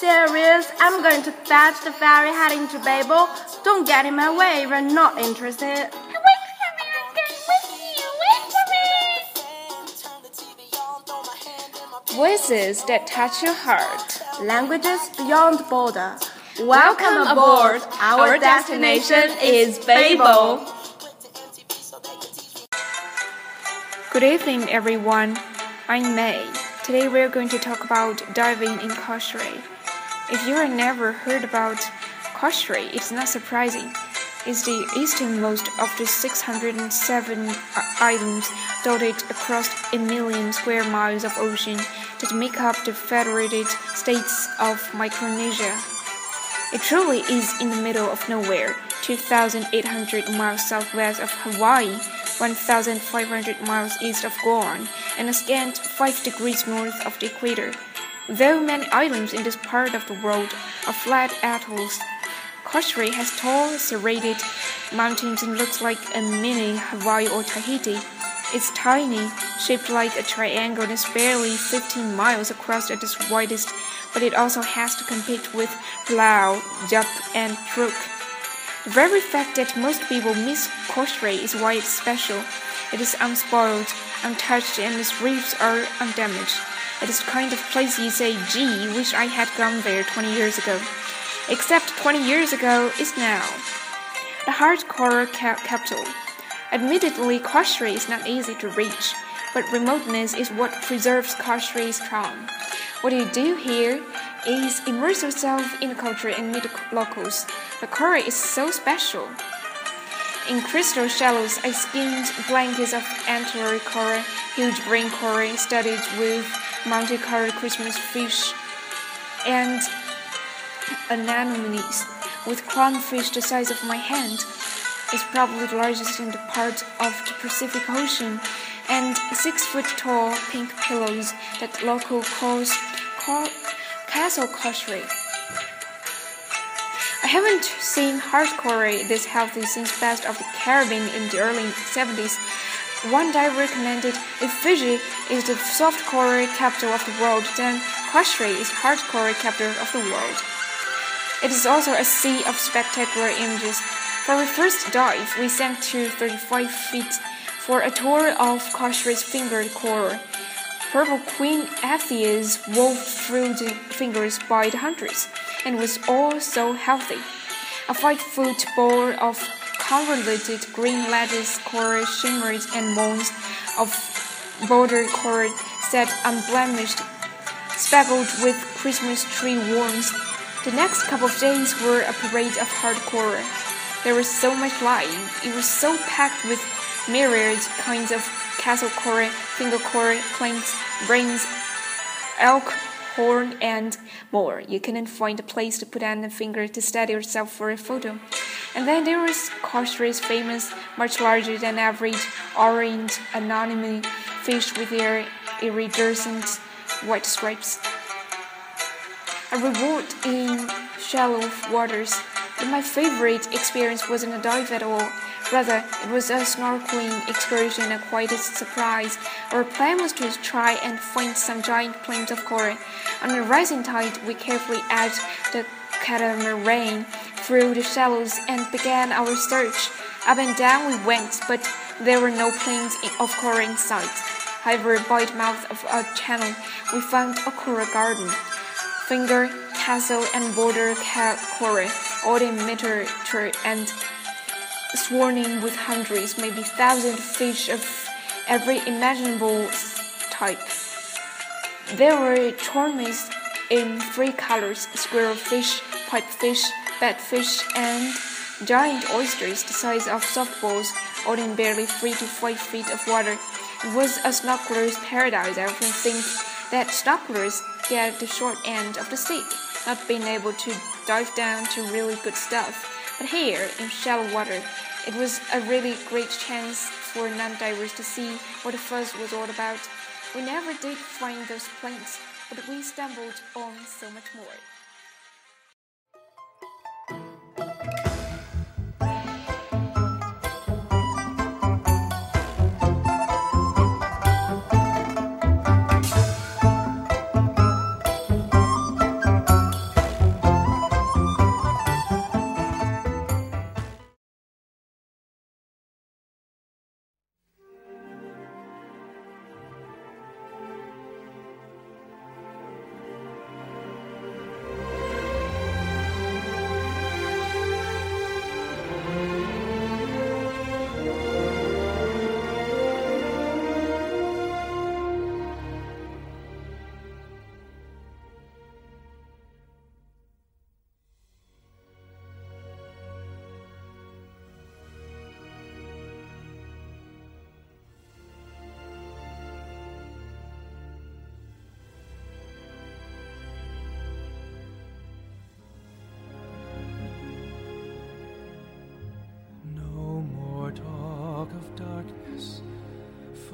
Serious. I'm going to fetch the ferry heading to Babel. Don't get in my way. We're not interested. Wait for me. I'm going. Wait for me. Voices that touch your heart. Languages beyond border. Welcome aboard. Our destination is Babel. Good evening, everyone. I'm May. Today we're going to talk about diving in Kosrae. If you have never heard about Kosrae, it's not surprising. It's the easternmost of the 607 islands dotted across a million square miles of ocean that make up the Federated States of Micronesia. It truly is in the middle of nowhere, 2,800 miles southwest of Hawaii, 1,500 miles east of Guam, and a scant 5 degrees north of the equator. Though many islands in this part of the world are flat atolls, Kosrae has tall, serrated mountains and looks like a mini Hawaii or Tahiti. It's tiny, shaped like a triangle and is barely 15 miles across at its widest, but it also has to compete with Palau, Yap, and Truk. The very fact that most people miss Kosrae is why it's special. It is unspoiled, untouched, and its reefs are undamaged. It is the kind of place you say, gee, wish I had gone there 20 years ago. Except 20 years ago is now. The hardcore ca- capital. Admittedly, Kosrae is not easy to reach, but remoteness is what preserves Kosrae's charm. What you do here is immerse yourself in the culture and meet the locals. The coral is so special. In crystal shallows, I skimmed blankets of antler coral, huge green coral studded with multicolored Christmas fish, and anemones with clownfish the size of my hand. It's probably the largest in the part of the Pacific Ocean, and six foot tall pink pillows that local calls call Castle Kosrae. I haven't seen hardcore this healthy since Best of the Caribbean in the early 70s. One diver recommended if Fiji is the softcore capital of the world, then Kosrae is hardcore capital of the world. It is also a sea of spectacular images. For our first dive, we sank to 35 feet for a tour of Kosrae's fingered coral. Purple queen anthias wove through the fingers by the hundreds, and was all so healthy. A five-foot ball of convoluted green lattice coral shimmers and moons of border coral set unblemished, speckled with Christmas tree worms. The next couple of days were a parade of hardcore. There was so much life. It was so packed with myriad kinds of castle coral, finger coral, planks, brains, elk, horn, and more. You couldn't find a place to put on a finger to steady yourself for a photo. And then there was Kosrae's famous, much larger than average, orange anemone fish with their iridescent white stripes. A reward in shallow waters, but my favorite experience wasn't a dive at all. Rather, it was a snorkeling excursion a surprise. Our plan was to try and find some giant plains of coral. On the rising tide, we carefully edged the catamaran through the shallows and began our search. Up and down we went, but there were no plains of coral in sight. However, by the mouth of a channel, we found a coral garden. Finger, castle, and border coral, all in miniature and swarming with hundreds, maybe thousands of fish of every imaginable type. There were chromis in three colors squirrelfish, pipefish, batfish, and giant oysters the size of softballs, all in barely three to five feet of water. It was a snorkeler's paradise. I often think that snorkelers get the short end of the stick, not being able to dive down to really good stuff. But here, in shallow water, it was a really great chance for non-divers to see what the fuss was all about. We never did find those planes, but we stumbled on so much more.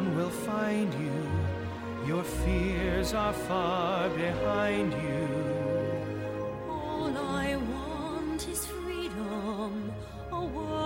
One will find you. Your fears are far behind you. All I want is freedom, a world